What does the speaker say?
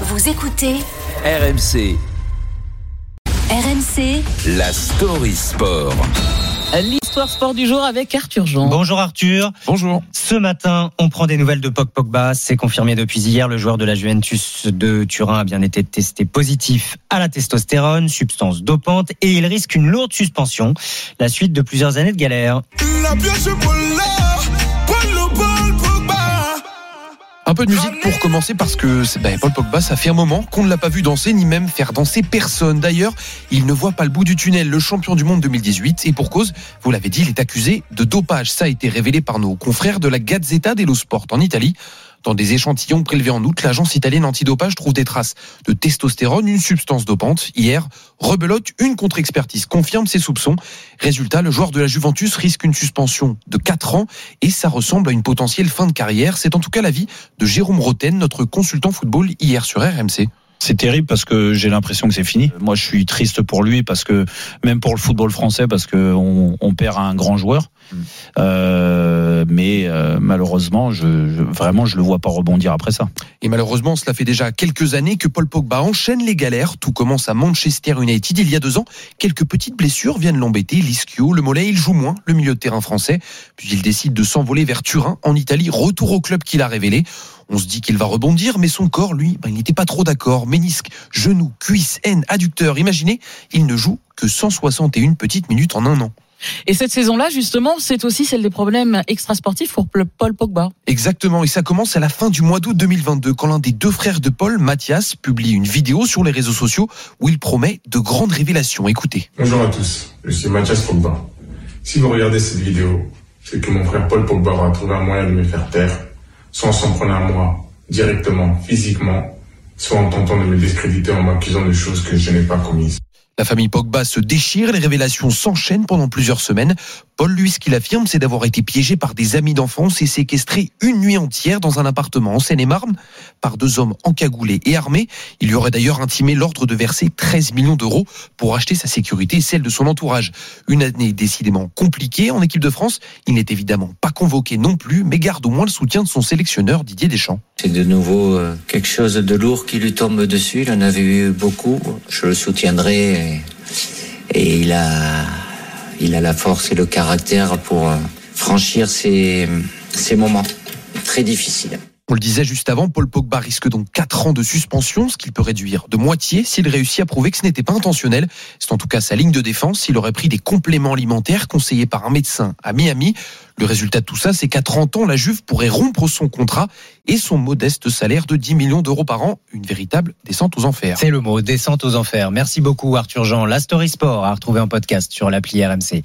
Vous écoutez RMC, RMC la story sport. L'histoire sport du jour avec Arthur Jean. Bonjour Arthur. Bonjour. Ce matin, on prend des nouvelles de Pog Pogba. C'est confirmé depuis hier. Le joueur de la Juventus de Turin a bien été testé positif à la testostérone, substance dopante, et il risque une lourde suspension. La suite de plusieurs années de galère. Un peu de musique pour commencer parce que ben, Paul Pogba, ça fait un moment qu'on ne l'a pas vu danser ni même faire danser personne. D'ailleurs, il ne voit pas le bout du tunnel, le champion du monde 2018. Et pour cause, vous l'avez dit, il est accusé de dopage. Ça a été révélé par nos confrères de la Gazzetta dello Sport en Italie. Dans des échantillons prélevés en août, l'agence italienne antidopage trouve des traces de testostérone, une substance dopante. Hier, rebelote, une contre-expertise confirme ses soupçons. Résultat, le joueur de la Juventus risque une suspension de 4 ans et ça ressemble à une potentielle fin de carrière. C'est en tout cas l'avis de Jérôme Roten, notre consultant football hier sur RMC. C'est terrible parce que j'ai l'impression que c'est fini. Moi, je suis triste pour lui parce que même pour le football français parce que on, on perd un grand joueur. Euh, mais euh, malheureusement, je, je- vraiment, je le vois pas rebondir après ça. Et malheureusement, cela fait déjà quelques années que Paul Pogba enchaîne les galères. Tout commence à Manchester United il y a deux ans. Quelques petites blessures viennent l'embêter. L'ischio, le mollet, il joue moins le milieu de terrain français. Puis il décide de s'envoler vers Turin, en Italie. Retour au club qu'il a révélé. On se dit qu'il va rebondir, mais son corps, lui, ben, il n'était pas trop d'accord. Ménisque, genou, cuisse, haine, adducteur. Imaginez, il ne joue que 161 petites minutes en un an. Et cette saison-là, justement, c'est aussi celle des problèmes extrasportifs pour Paul Pogba. Exactement, et ça commence à la fin du mois d'août 2022 quand l'un des deux frères de Paul, Mathias, publie une vidéo sur les réseaux sociaux où il promet de grandes révélations. Écoutez. Bonjour à tous, je suis Mathias Pogba. Si vous regardez cette vidéo, c'est que mon frère Paul Pogba aura trouvé un moyen de me faire taire, soit en s'en prenant à moi, directement, physiquement, soit en tentant de me discréditer en m'accusant de choses que je n'ai pas commises. La famille Pogba se déchire, les révélations s'enchaînent pendant plusieurs semaines. Paul, lui, ce qu'il affirme, c'est d'avoir été piégé par des amis d'enfance et séquestré une nuit entière dans un appartement en Seine-et-Marne par deux hommes encagoulés et armés. Il lui aurait d'ailleurs intimé l'ordre de verser 13 millions d'euros pour acheter sa sécurité et celle de son entourage. Une année décidément compliquée en équipe de France. Il n'est évidemment pas convoqué non plus, mais garde au moins le soutien de son sélectionneur Didier Deschamps. C'est de nouveau euh, quelque chose de lourd qui lui tombe dessus. Il en avait eu beaucoup. Je le soutiendrai et, et il a, il a la force et le caractère pour euh, franchir ces, ces moments très difficiles. On le disait juste avant, Paul Pogba risque donc 4 ans de suspension, ce qu'il peut réduire de moitié s'il réussit à prouver que ce n'était pas intentionnel. C'est en tout cas sa ligne de défense. S'il aurait pris des compléments alimentaires conseillés par un médecin à Miami. Le résultat de tout ça, c'est qu'à 30 ans, la Juve pourrait rompre son contrat et son modeste salaire de 10 millions d'euros par an. Une véritable descente aux enfers. C'est le mot, descente aux enfers. Merci beaucoup Arthur Jean. La Story Sport à retrouver en podcast sur l'appli RMC.